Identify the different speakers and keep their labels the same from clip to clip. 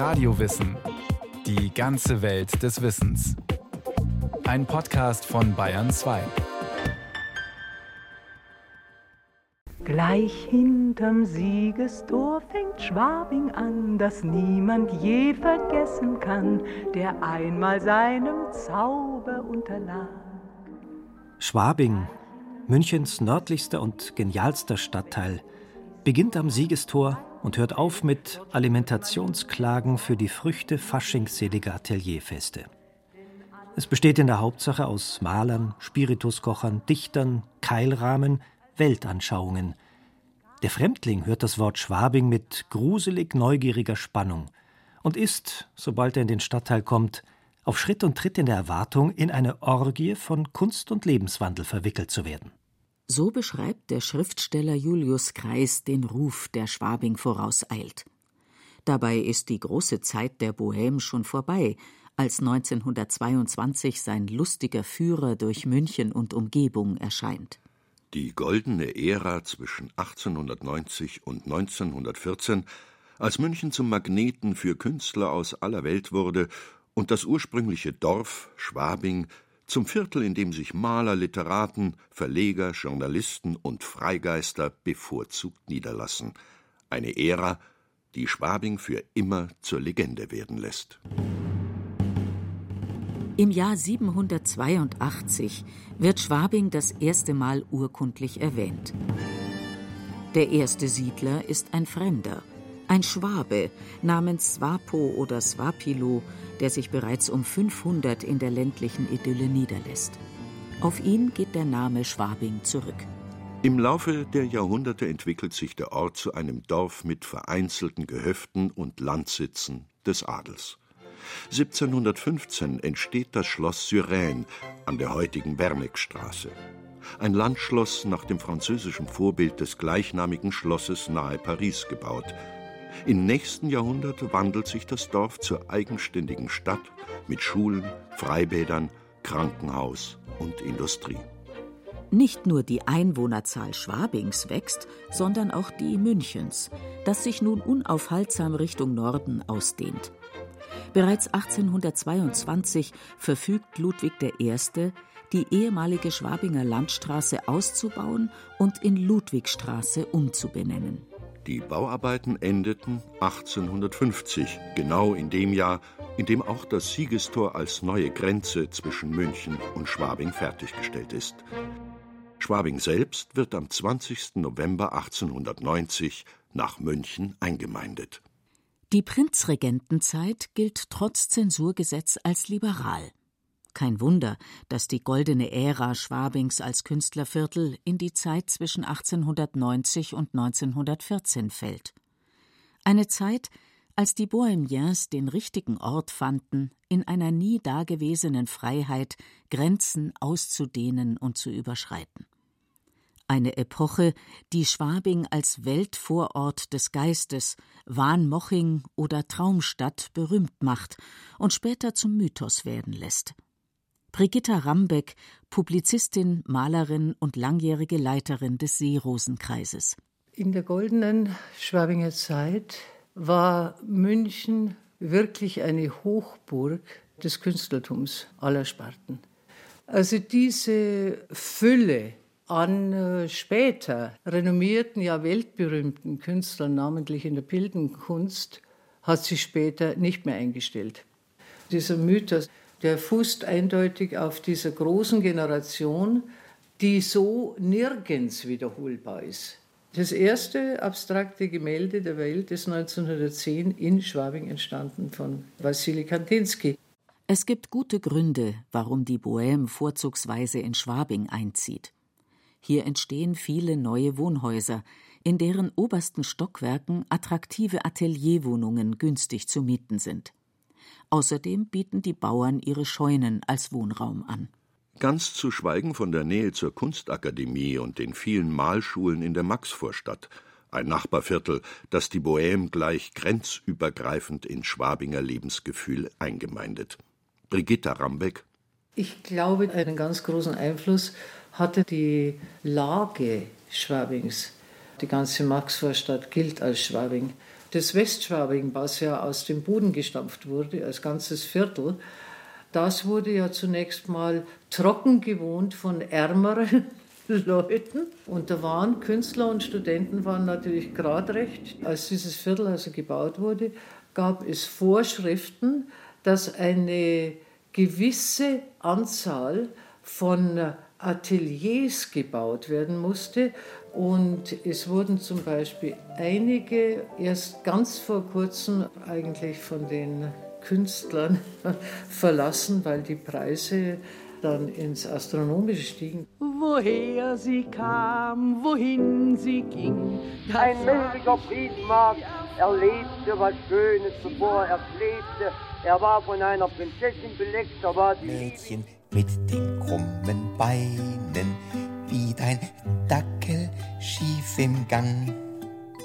Speaker 1: Radiowissen. Die ganze Welt des Wissens. Ein Podcast von Bayern 2.
Speaker 2: Gleich hinterm Siegestor fängt Schwabing an, das niemand je vergessen kann, der einmal seinem Zauber unterlag.
Speaker 3: Schwabing, Münchens nördlichster und genialster Stadtteil, beginnt am Siegestor und hört auf mit Alimentationsklagen für die Früchte faschingsseliger Atelierfeste. Es besteht in der Hauptsache aus Malern, Spirituskochern, Dichtern, Keilrahmen, Weltanschauungen. Der Fremdling hört das Wort Schwabing mit gruselig neugieriger Spannung und ist, sobald er in den Stadtteil kommt, auf Schritt und Tritt in der Erwartung, in eine Orgie von Kunst und Lebenswandel verwickelt zu werden.
Speaker 4: So beschreibt der Schriftsteller Julius Kreis den Ruf, der Schwabing vorauseilt. Dabei ist die große Zeit der Bohème schon vorbei, als 1922 sein lustiger Führer durch München und Umgebung erscheint.
Speaker 5: Die goldene Ära zwischen 1890 und 1914, als München zum Magneten für Künstler aus aller Welt wurde und das ursprüngliche Dorf Schwabing zum Viertel, in dem sich Maler, Literaten, Verleger, Journalisten und Freigeister bevorzugt niederlassen. Eine Ära, die Schwabing für immer zur Legende werden lässt.
Speaker 4: Im Jahr 782 wird Schwabing das erste Mal urkundlich erwähnt. Der erste Siedler ist ein Fremder, ein Schwabe namens Swapo oder Swapilo, der sich bereits um 500 in der ländlichen Idylle niederlässt. Auf ihn geht der Name Schwabing zurück.
Speaker 5: Im Laufe der Jahrhunderte entwickelt sich der Ort zu einem Dorf mit vereinzelten Gehöften und Landsitzen des Adels. 1715 entsteht das Schloss Suresnes an der heutigen Berneckstraße. Ein Landschloss nach dem französischen Vorbild des gleichnamigen Schlosses nahe Paris gebaut, im nächsten Jahrhundert wandelt sich das Dorf zur eigenständigen Stadt mit Schulen, Freibädern, Krankenhaus und Industrie.
Speaker 4: Nicht nur die Einwohnerzahl Schwabings wächst, sondern auch die Münchens, das sich nun unaufhaltsam Richtung Norden ausdehnt. Bereits 1822 verfügt Ludwig I., die ehemalige Schwabinger Landstraße auszubauen und in Ludwigstraße umzubenennen.
Speaker 5: Die Bauarbeiten endeten 1850, genau in dem Jahr, in dem auch das Siegestor als neue Grenze zwischen München und Schwabing fertiggestellt ist. Schwabing selbst wird am 20. November 1890 nach München eingemeindet.
Speaker 4: Die Prinzregentenzeit gilt trotz Zensurgesetz als liberal. Kein Wunder, dass die goldene Ära Schwabings als Künstlerviertel in die Zeit zwischen 1890 und 1914 fällt. Eine Zeit, als die Bohemiens den richtigen Ort fanden, in einer nie dagewesenen Freiheit Grenzen auszudehnen und zu überschreiten. Eine Epoche, die Schwabing als Weltvorort des Geistes, Wahnmoching oder Traumstadt berühmt macht und später zum Mythos werden lässt. Brigitta Rambeck, Publizistin, Malerin und langjährige Leiterin des Seerosenkreises.
Speaker 6: In der goldenen Schwabinger Zeit war München wirklich eine Hochburg des Künstlertums aller Sparten. Also diese Fülle an äh, später renommierten, ja weltberühmten Künstlern, namentlich in der Bildenkunst, hat sich später nicht mehr eingestellt. Dieser Mythos der fußt eindeutig auf dieser großen Generation, die so nirgends wiederholbar ist. Das erste abstrakte Gemälde der Welt ist 1910 in Schwabing entstanden von Wassily Kandinsky.
Speaker 4: Es gibt gute Gründe, warum die Bohème vorzugsweise in Schwabing einzieht. Hier entstehen viele neue Wohnhäuser, in deren obersten Stockwerken attraktive Atelierwohnungen günstig zu mieten sind. Außerdem bieten die Bauern ihre Scheunen als Wohnraum an.
Speaker 5: Ganz zu schweigen von der Nähe zur Kunstakademie und den vielen Malschulen in der Maxvorstadt, ein Nachbarviertel, das die Bohème gleich grenzübergreifend in Schwabinger Lebensgefühl eingemeindet. Brigitta Rambeck.
Speaker 6: Ich glaube, einen ganz großen Einfluss hatte die Lage Schwabings. Die ganze Maxvorstadt gilt als Schwabing. Das Westschwabing, was ja aus dem Boden gestampft wurde, als ganzes Viertel, das wurde ja zunächst mal trocken gewohnt von ärmeren Leuten. Und da waren Künstler und Studenten waren natürlich gerade recht. Als dieses Viertel also gebaut wurde, gab es Vorschriften, dass eine gewisse Anzahl von Ateliers gebaut werden musste. Und es wurden zum Beispiel einige erst ganz vor kurzem eigentlich von den Künstlern verlassen, weil die Preise dann ins Astronomische stiegen.
Speaker 2: Woher sie kam, wohin sie ging.
Speaker 7: Ein mächtiger Friedmarkt erlebte was Schönes, bevor er lebte. Er war von einer Prinzessin beleckt, da war die
Speaker 8: Mädchen mit den krummen Beinen, wie dein Dackel schief im Gang.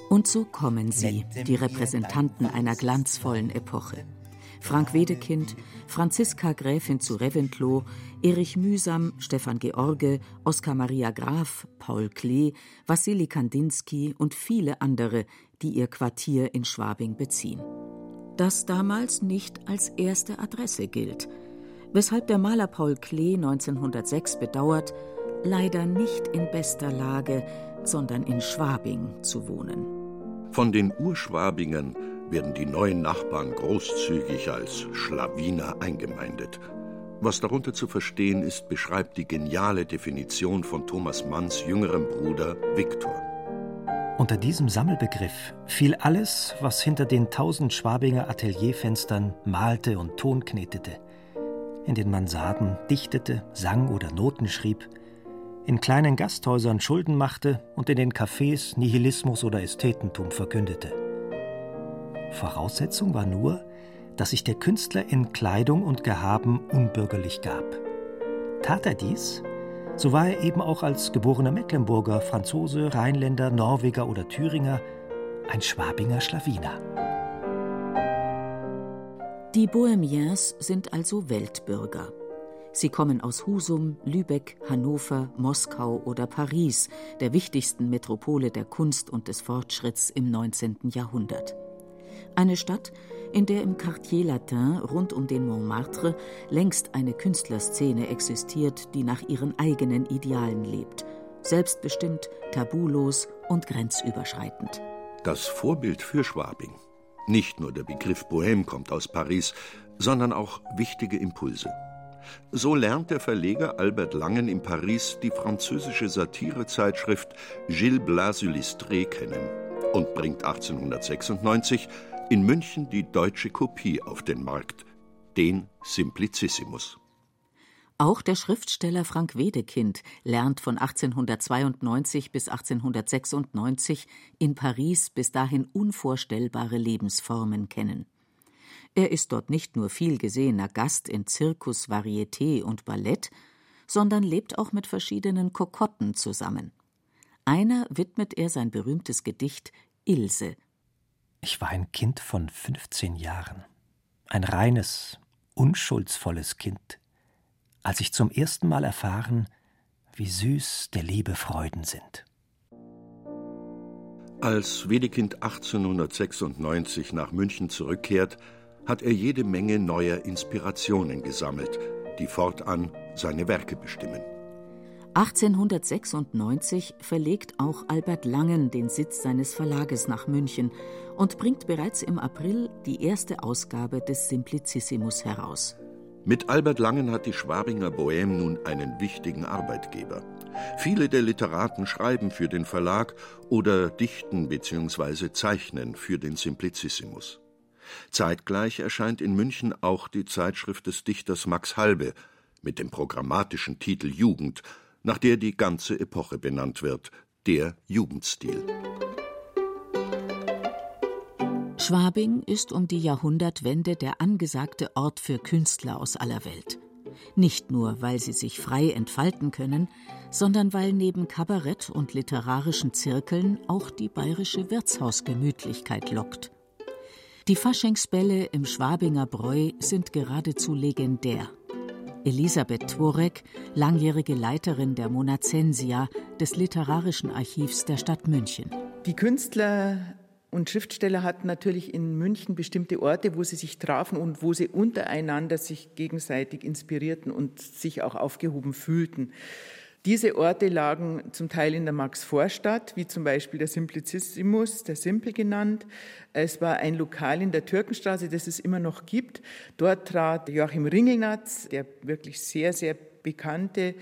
Speaker 4: Und so kommen sie, die Repräsentanten einer glanzvollen Epoche. Frank Wedekind, Franziska Gräfin zu Reventlow, Erich Mühsam, Stefan George, Oskar Maria Graf, Paul Klee, Wassili Kandinsky und viele andere, die ihr Quartier in Schwabing beziehen. Das damals nicht als erste Adresse gilt, weshalb der Maler Paul Klee 1906 bedauert, leider nicht in bester Lage, sondern in Schwabing zu wohnen.
Speaker 5: Von den Urschwabingern werden die neuen Nachbarn großzügig als Schlawiner eingemeindet. Was darunter zu verstehen ist, beschreibt die geniale Definition von Thomas Manns jüngerem Bruder Viktor.
Speaker 3: Unter diesem Sammelbegriff fiel alles, was hinter den tausend Schwabinger Atelierfenstern malte und Ton knetete, in den Mansarden dichtete, sang oder Noten schrieb, in kleinen Gasthäusern Schulden machte und in den Cafés Nihilismus oder Ästhetentum verkündete. Voraussetzung war nur, dass sich der Künstler in Kleidung und Gehaben unbürgerlich gab. Tat er dies, so war er eben auch als geborener Mecklenburger, Franzose, Rheinländer, Norweger oder Thüringer ein Schwabinger Schlawiner.
Speaker 4: Die Bohemiens sind also Weltbürger. Sie kommen aus Husum, Lübeck, Hannover, Moskau oder Paris, der wichtigsten Metropole der Kunst und des Fortschritts im 19. Jahrhundert. Eine Stadt, in der im Quartier Latin rund um den Montmartre längst eine Künstlerszene existiert, die nach ihren eigenen Idealen lebt. Selbstbestimmt, tabulos und grenzüberschreitend.
Speaker 5: Das Vorbild für Schwabing. Nicht nur der Begriff Bohème kommt aus Paris, sondern auch wichtige Impulse. So lernt der Verleger Albert Langen in Paris die französische Satirezeitschrift Gilles Blas Illustré kennen und bringt 1896 in München die deutsche Kopie auf den Markt, den Simplicissimus.
Speaker 4: Auch der Schriftsteller Frank Wedekind lernt von 1892 bis 1896 in Paris bis dahin unvorstellbare Lebensformen kennen. Er ist dort nicht nur viel gesehener Gast in Zirkus, Varieté und Ballett, sondern lebt auch mit verschiedenen Kokotten zusammen. Einer widmet er sein berühmtes Gedicht Ilse,
Speaker 3: ich war ein Kind von 15 Jahren, ein reines, unschuldsvolles Kind, als ich zum ersten Mal erfahren, wie süß der Liebe Freuden sind.
Speaker 5: Als Wedekind 1896 nach München zurückkehrt, hat er jede Menge neuer Inspirationen gesammelt, die fortan seine Werke bestimmen.
Speaker 4: 1896 verlegt auch Albert Langen den Sitz seines Verlages nach München und bringt bereits im April die erste Ausgabe des Simplicissimus heraus.
Speaker 5: Mit Albert Langen hat die Schwabinger Bohème nun einen wichtigen Arbeitgeber. Viele der Literaten schreiben für den Verlag oder dichten bzw. zeichnen für den Simplicissimus. Zeitgleich erscheint in München auch die Zeitschrift des Dichters Max Halbe mit dem programmatischen Titel Jugend nach der die ganze Epoche benannt wird, der Jugendstil.
Speaker 4: Schwabing ist um die Jahrhundertwende der angesagte Ort für Künstler aus aller Welt. Nicht nur, weil sie sich frei entfalten können, sondern weil neben Kabarett und literarischen Zirkeln auch die bayerische Wirtshausgemütlichkeit lockt. Die Faschingsbälle im Schwabinger Bräu sind geradezu legendär. Elisabeth Tworek, langjährige Leiterin der Monazensia des Literarischen Archivs der Stadt München.
Speaker 9: Die Künstler Und Schriftsteller hatten natürlich in München bestimmte Orte, wo sie sich trafen und wo sie untereinander sich gegenseitig inspirierten und sich auch aufgehoben fühlten. Diese Orte lagen zum Teil in der Max-Vorstadt, wie zum Beispiel der Simplicissimus, der Simpel genannt. Es war ein Lokal in der Türkenstraße, das es immer noch gibt. Dort trat Joachim Ringelnatz, der wirklich sehr, sehr bekannte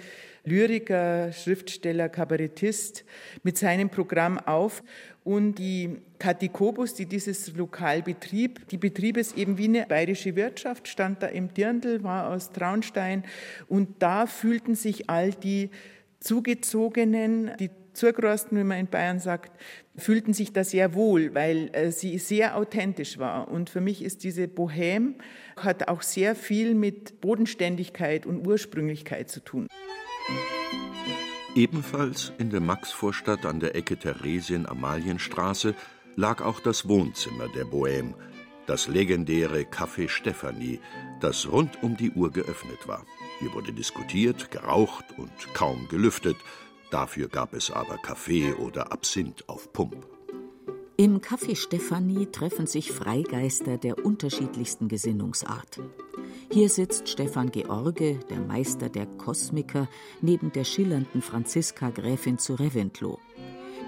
Speaker 9: Lyriker, Schriftsteller, Kabarettist, mit seinem Programm auf. Und die Katikobus, die dieses Lokal betrieb, die betrieb es eben wie eine bayerische Wirtschaft, stand da im Dirndl, war aus Traunstein. Und da fühlten sich all die Zugezogenen, die Zurgrosten, wie man in Bayern sagt, fühlten sich da sehr wohl, weil äh, sie sehr authentisch war. Und für mich ist diese Bohème, hat auch sehr viel mit Bodenständigkeit und Ursprünglichkeit zu tun.
Speaker 5: Ebenfalls in der Maxvorstadt an der Ecke Theresien-Amalienstraße lag auch das Wohnzimmer der Bohème, das legendäre Café Stephanie, das rund um die Uhr geöffnet war. Hier wurde diskutiert, geraucht und kaum gelüftet. Dafür gab es aber Kaffee oder Absinth auf Pump.
Speaker 4: Im Café Stephanie treffen sich Freigeister der unterschiedlichsten Gesinnungsart. Hier sitzt Stefan George, der Meister der Kosmiker, neben der schillernden Franziska Gräfin zu Reventlow.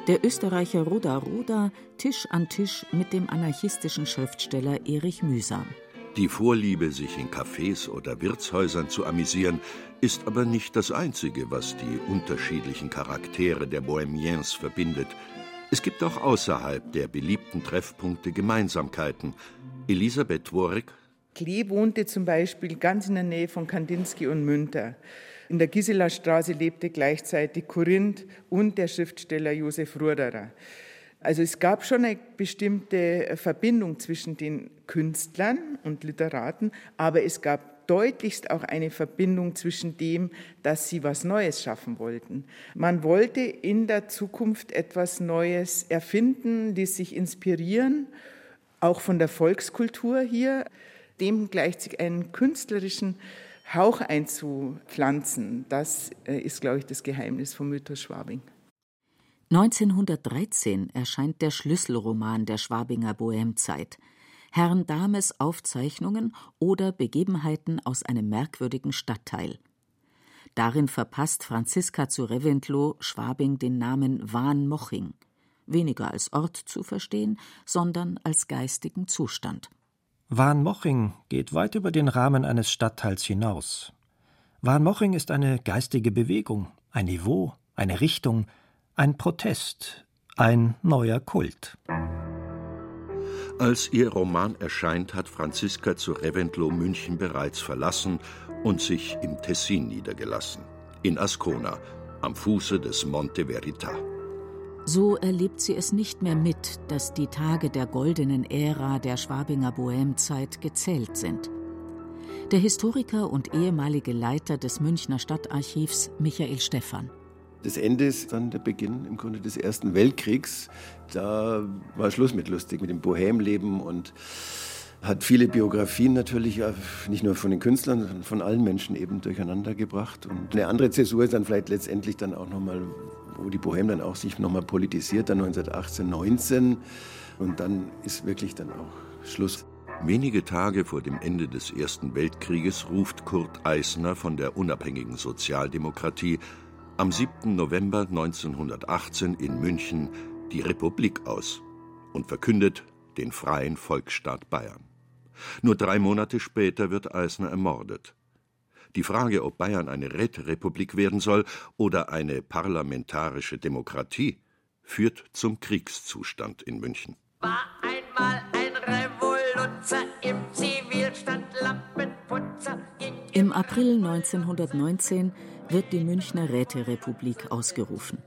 Speaker 4: Der Österreicher Roda Roda Tisch an Tisch mit dem anarchistischen Schriftsteller Erich Mühsam.
Speaker 5: Die Vorliebe, sich in Cafés oder Wirtshäusern zu amüsieren, ist aber nicht das Einzige, was die unterschiedlichen Charaktere der Bohemiens verbindet. Es gibt auch außerhalb der beliebten Treffpunkte Gemeinsamkeiten. Elisabeth Dworik
Speaker 9: Klee wohnte zum Beispiel ganz in der Nähe von Kandinsky und Münter. In der Gisela Straße lebte gleichzeitig Korinth und der Schriftsteller Josef Ruderer. Also es gab schon eine bestimmte Verbindung zwischen den Künstlern und Literaten, aber es gab deutlichst auch eine Verbindung zwischen dem, dass sie was Neues schaffen wollten. Man wollte in der Zukunft etwas Neues erfinden, ließ sich inspirieren, auch von der Volkskultur hier dem gleich sich einen künstlerischen Hauch einzupflanzen. Das äh, ist, glaube ich, das Geheimnis vom Mythos Schwabing.
Speaker 4: 1913 erscheint der Schlüsselroman der Schwabinger Bohemzeit, Herrn Dames Aufzeichnungen oder Begebenheiten aus einem merkwürdigen Stadtteil. Darin verpasst Franziska zu Reventlow Schwabing den Namen Wahn Moching, weniger als Ort zu verstehen, sondern als geistigen Zustand.
Speaker 3: Warnmoching geht weit über den Rahmen eines Stadtteils hinaus. Warnmoching ist eine geistige Bewegung, ein Niveau, eine Richtung, ein Protest, ein neuer Kult.
Speaker 5: Als ihr Roman erscheint, hat Franziska zu Reventlow München bereits verlassen und sich im Tessin niedergelassen, in Ascona, am Fuße des Monte Verità.
Speaker 4: So erlebt sie es nicht mehr mit, dass die Tage der goldenen Ära der Schwabinger Bohemzeit gezählt sind. Der Historiker und ehemalige Leiter des Münchner Stadtarchivs Michael Stephan.
Speaker 10: Das Ende ist dann der Beginn im Grunde des Ersten Weltkriegs. Da war Schluss mit lustig, mit dem Bohemleben und hat viele Biografien natürlich, nicht nur von den Künstlern, sondern von allen Menschen eben durcheinander gebracht. Und eine andere Zäsur ist dann vielleicht letztendlich dann auch nochmal, wo die Bohème dann auch sich nochmal politisiert, dann 1918, 19. Und dann ist wirklich dann auch Schluss.
Speaker 5: Wenige Tage vor dem Ende des Ersten Weltkrieges ruft Kurt Eisner von der unabhängigen Sozialdemokratie am 7. November 1918 in München die Republik aus und verkündet den freien Volksstaat Bayern. Nur drei Monate später wird Eisner ermordet. Die Frage, ob Bayern eine Räterepublik werden soll oder eine parlamentarische Demokratie, führt zum Kriegszustand in München.
Speaker 11: War einmal ein Revoluzer im Zivilstand Lampenputzer.
Speaker 4: Im April 1919 wird die Münchner Räterepublik ausgerufen.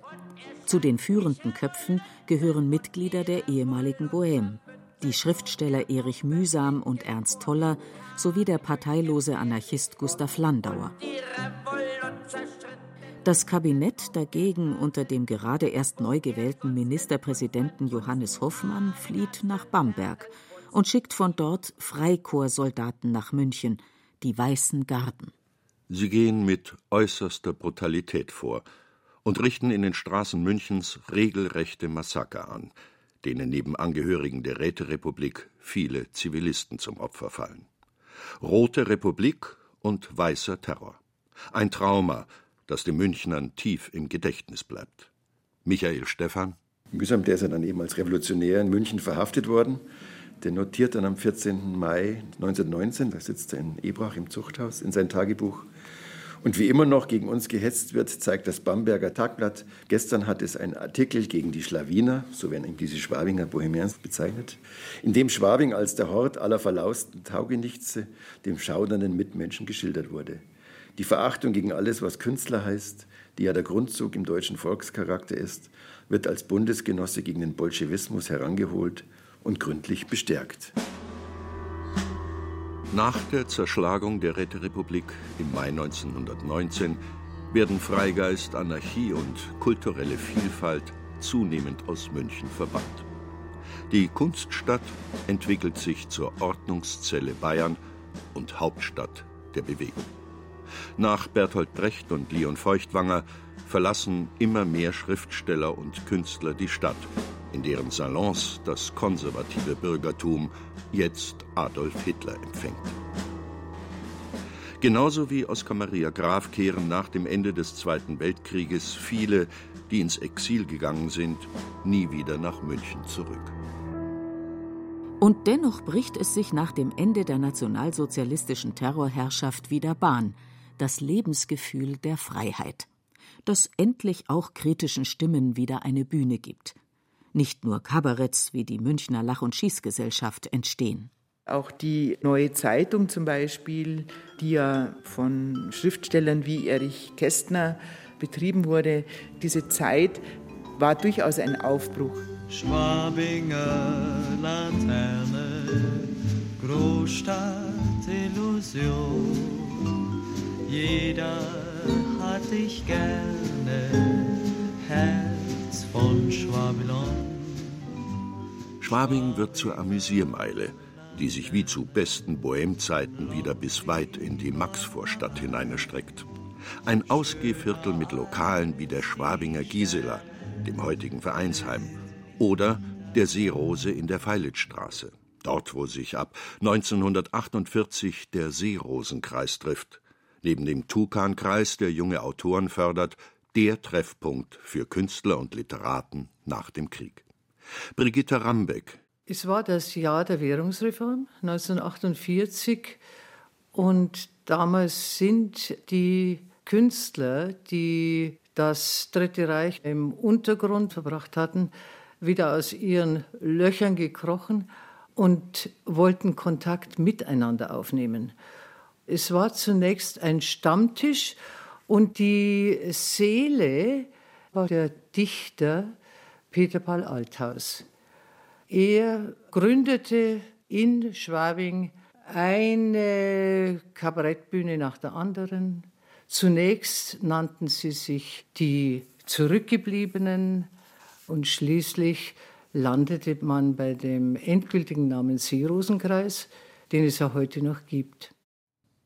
Speaker 4: Zu den führenden Köpfen gehören Mitglieder der ehemaligen Bohème, die Schriftsteller Erich Mühsam und Ernst Toller sowie der parteilose Anarchist Gustav Landauer. Das Kabinett dagegen unter dem gerade erst neu gewählten Ministerpräsidenten Johannes Hoffmann flieht nach Bamberg und schickt von dort Freikorpssoldaten nach München, die Weißen Garden.
Speaker 5: Sie gehen mit äußerster Brutalität vor und richten in den Straßen Münchens regelrechte Massaker an. denen neben Angehörigen der Räterepublik viele Zivilisten zum Opfer fallen. Rote Republik und weißer Terror. Ein Trauma, das den Münchnern tief im Gedächtnis bleibt. Michael Stephan.
Speaker 10: Mühsam, der ist ja dann eben als Revolutionär in München verhaftet worden. Der notiert dann am 14. Mai 1919, da sitzt er in Ebrach im Zuchthaus, in sein Tagebuch. Und wie immer noch gegen uns gehetzt wird, zeigt das Bamberger Tagblatt. Gestern hat es einen Artikel gegen die Schlawiner, so werden eben diese Schwabinger Bohemians bezeichnet, in dem Schwabing als der Hort aller verlausten Taugenichtse dem schaudernden Mitmenschen geschildert wurde. Die Verachtung gegen alles, was Künstler heißt, die ja der Grundzug im deutschen Volkscharakter ist, wird als Bundesgenosse gegen den Bolschewismus herangeholt und gründlich bestärkt.
Speaker 5: Nach der Zerschlagung der Räterepublik im Mai 1919 werden Freigeist, Anarchie und kulturelle Vielfalt zunehmend aus München verbannt. Die Kunststadt entwickelt sich zur Ordnungszelle Bayern und Hauptstadt der Bewegung. Nach Bertolt Brecht und Leon Feuchtwanger verlassen immer mehr Schriftsteller und Künstler die Stadt, in deren Salons das konservative Bürgertum jetzt Adolf Hitler empfängt. Genauso wie Oskar Maria Graf kehren nach dem Ende des Zweiten Weltkrieges viele, die ins Exil gegangen sind, nie wieder nach München zurück.
Speaker 4: Und dennoch bricht es sich nach dem Ende der nationalsozialistischen Terrorherrschaft wieder Bahn, das Lebensgefühl der Freiheit, das endlich auch kritischen Stimmen wieder eine Bühne gibt. Nicht nur Kabaretts wie die Münchner Lach- und Schießgesellschaft entstehen.
Speaker 9: Auch die Neue Zeitung zum Beispiel, die ja von Schriftstellern wie Erich Kästner betrieben wurde, diese Zeit war durchaus ein Aufbruch.
Speaker 12: Schwabinger Laterne, Großstadt Illusion. Jeder hat dich gerne,
Speaker 5: Schwabing wird zur Amüsiermeile, die sich wie zu besten Bohemzeiten wieder bis weit in die Maxvorstadt hineinerstreckt. Ein Ausgehviertel mit Lokalen wie der Schwabinger Gisela, dem heutigen Vereinsheim, oder der Seerose in der Feilitzstraße, dort wo sich ab 1948 der Seerosenkreis trifft, neben dem Tukankreis, der junge Autoren fördert, der Treffpunkt für Künstler und Literaten nach dem Krieg. Brigitte Rambeck.
Speaker 6: Es war das Jahr der Währungsreform 1948 und damals sind die Künstler, die das Dritte Reich im Untergrund verbracht hatten, wieder aus ihren Löchern gekrochen und wollten Kontakt miteinander aufnehmen. Es war zunächst ein Stammtisch und die Seele war der Dichter Peter Paul Althaus. Er gründete in Schwabing eine Kabarettbühne nach der anderen. Zunächst nannten sie sich die Zurückgebliebenen und schließlich landete man bei dem endgültigen Namen Seerosenkreis, den es ja heute noch gibt.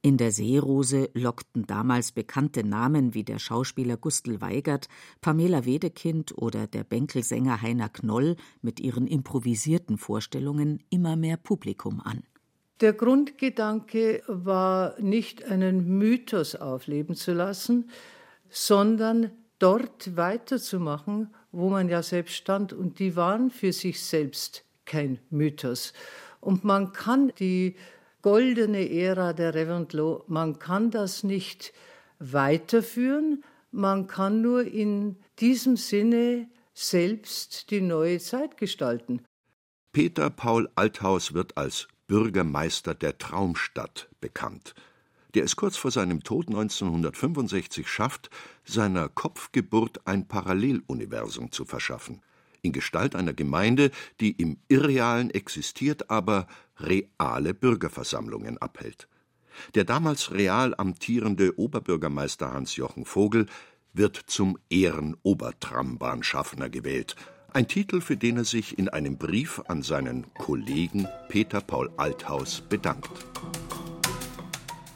Speaker 4: In der Seerose lockten damals bekannte Namen wie der Schauspieler Gustl Weigert, Pamela Wedekind oder der Bänkelsänger Heiner Knoll mit ihren improvisierten Vorstellungen immer mehr Publikum an.
Speaker 6: Der Grundgedanke war nicht einen Mythos aufleben zu lassen, sondern dort weiterzumachen, wo man ja selbst stand. Und die waren für sich selbst kein Mythos. Und man kann die goldene Ära der Reventlow, man kann das nicht weiterführen, man kann nur in diesem Sinne selbst die neue Zeit gestalten.
Speaker 5: Peter Paul Althaus wird als Bürgermeister der Traumstadt bekannt, der es kurz vor seinem Tod 1965 schafft, seiner Kopfgeburt ein Paralleluniversum zu verschaffen in Gestalt einer Gemeinde, die im Irrealen existiert, aber reale Bürgerversammlungen abhält. Der damals real amtierende Oberbürgermeister Hans-Jochen Vogel wird zum Ehrenobertrambahnschaffner gewählt, ein Titel, für den er sich in einem Brief an seinen Kollegen Peter Paul Althaus bedankt.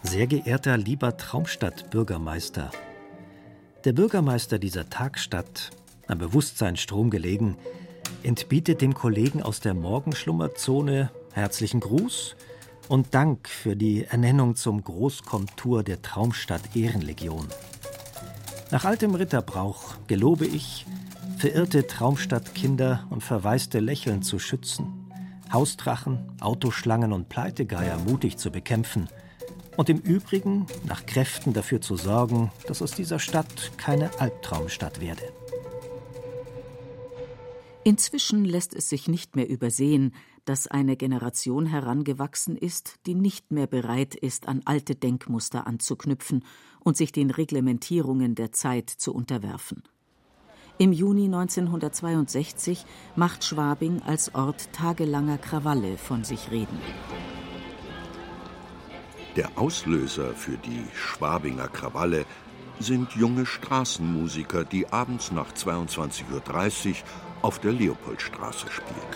Speaker 3: Sehr geehrter lieber Traumstadt-Bürgermeister, der Bürgermeister dieser Tagstadt am Bewusstseinsstrom gelegen, entbietet dem Kollegen aus der Morgenschlummerzone herzlichen Gruß und Dank für die Ernennung zum Großkomtur der Traumstadt Ehrenlegion. Nach altem Ritterbrauch gelobe ich, verirrte Traumstadtkinder und verwaiste Lächeln zu schützen, Hausdrachen, Autoschlangen und Pleitegeier mutig zu bekämpfen und im Übrigen nach Kräften dafür zu sorgen, dass aus dieser Stadt keine Albtraumstadt werde.
Speaker 4: Inzwischen lässt es sich nicht mehr übersehen, dass eine Generation herangewachsen ist, die nicht mehr bereit ist, an alte Denkmuster anzuknüpfen und sich den Reglementierungen der Zeit zu unterwerfen. Im Juni 1962 macht Schwabing als Ort tagelanger Krawalle von sich reden.
Speaker 5: Der Auslöser für die Schwabinger Krawalle sind junge Straßenmusiker, die abends nach 22.30 Uhr auf der Leopoldstraße spielen.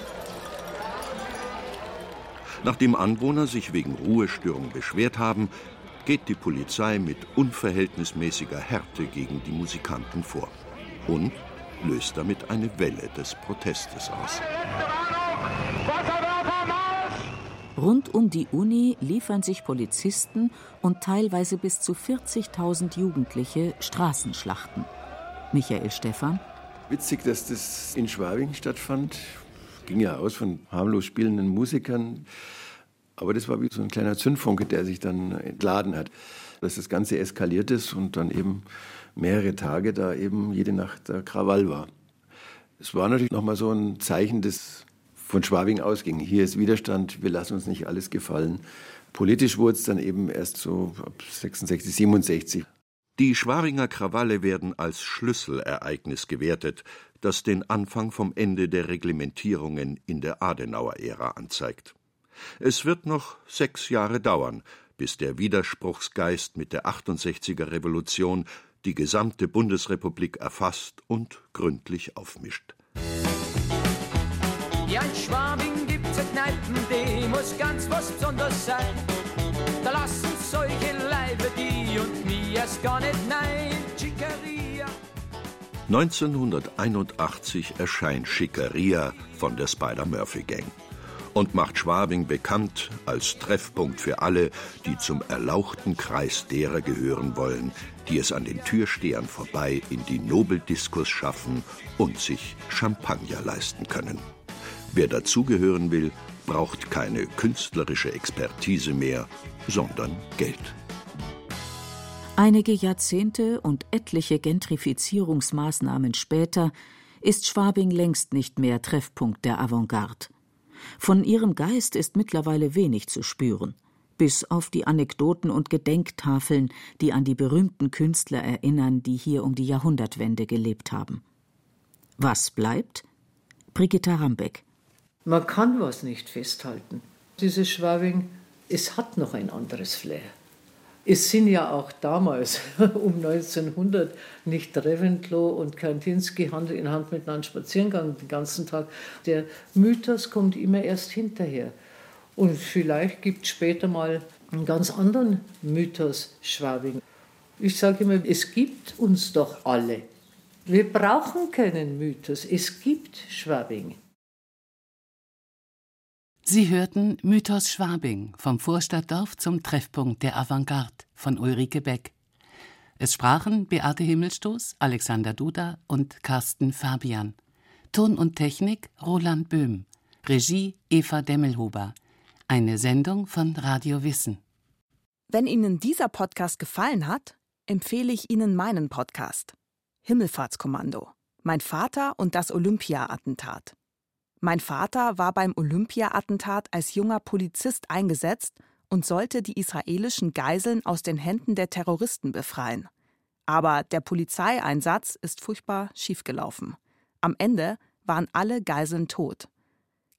Speaker 5: Nachdem Anwohner sich wegen Ruhestörung beschwert haben, geht die Polizei mit unverhältnismäßiger Härte gegen die Musikanten vor und löst damit eine Welle des Protestes aus.
Speaker 4: Rund um die Uni liefern sich Polizisten und teilweise bis zu 40.000 Jugendliche Straßenschlachten. Michael Stephan.
Speaker 10: Witzig, dass das in Schwabing stattfand. Ging ja aus von harmlos spielenden Musikern. Aber das war wie so ein kleiner Zündfunke, der sich dann entladen hat. Dass das Ganze eskaliert ist und dann eben mehrere Tage da eben jede Nacht der Krawall war. Es war natürlich nochmal so ein Zeichen, das von Schwabing ausging. Hier ist Widerstand, wir lassen uns nicht alles gefallen. Politisch wurde es dann eben erst so ab 66, 67.
Speaker 5: Die Schwabinger Krawalle werden als Schlüsselereignis gewertet, das den Anfang vom Ende der Reglementierungen in der Adenauer-Ära anzeigt. Es wird noch sechs Jahre dauern, bis der Widerspruchsgeist mit der 68er Revolution die gesamte Bundesrepublik erfasst und gründlich aufmischt.
Speaker 11: Ja, in Schwabing gibt's Kneipen, die muss ganz was Besonderes sein. Da lassen solche
Speaker 5: 1981 erscheint Schickeria von der Spider-Murphy-Gang und macht Schwabing bekannt als Treffpunkt für alle, die zum erlauchten Kreis derer gehören wollen, die es an den Türstehern vorbei in die Nobeldiskos schaffen und sich Champagner leisten können. Wer dazugehören will, braucht keine künstlerische Expertise mehr, sondern Geld.
Speaker 4: Einige Jahrzehnte und etliche Gentrifizierungsmaßnahmen später ist Schwabing längst nicht mehr Treffpunkt der Avantgarde. Von ihrem Geist ist mittlerweile wenig zu spüren, bis auf die Anekdoten und Gedenktafeln, die an die berühmten Künstler erinnern, die hier um die Jahrhundertwende gelebt haben. Was bleibt? Brigitta Rambeck.
Speaker 6: Man kann was nicht festhalten. Dieses Schwabing, es hat noch ein anderes Flair. Es sind ja auch damals, um 1900, nicht Reventlow und Kandinsky Hand in Hand miteinander spazieren gegangen den ganzen Tag. Der Mythos kommt immer erst hinterher. Und vielleicht gibt es später mal einen ganz anderen Mythos Schwabing. Ich sage immer, es gibt uns doch alle. Wir brauchen keinen Mythos. Es gibt Schwabing.
Speaker 13: Sie hörten Mythos Schwabing vom Vorstadtdorf zum Treffpunkt der Avantgarde von Ulrike Beck. Es sprachen Beate Himmelstoß, Alexander Duda und Carsten Fabian. Ton und Technik Roland Böhm. Regie Eva Demmelhuber. Eine Sendung von Radio Wissen.
Speaker 14: Wenn Ihnen dieser Podcast gefallen hat, empfehle ich Ihnen meinen Podcast. Himmelfahrtskommando. Mein Vater und das Olympia-Attentat. Mein Vater war beim Olympia-Attentat als junger Polizist eingesetzt und sollte die israelischen Geiseln aus den Händen der Terroristen befreien. Aber der Polizeieinsatz ist furchtbar schiefgelaufen. Am Ende waren alle Geiseln tot.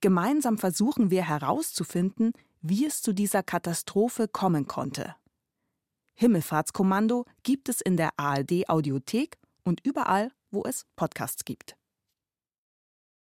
Speaker 14: Gemeinsam versuchen wir herauszufinden, wie es zu dieser Katastrophe kommen konnte. Himmelfahrtskommando gibt es in der ARD Audiothek und überall, wo es Podcasts gibt.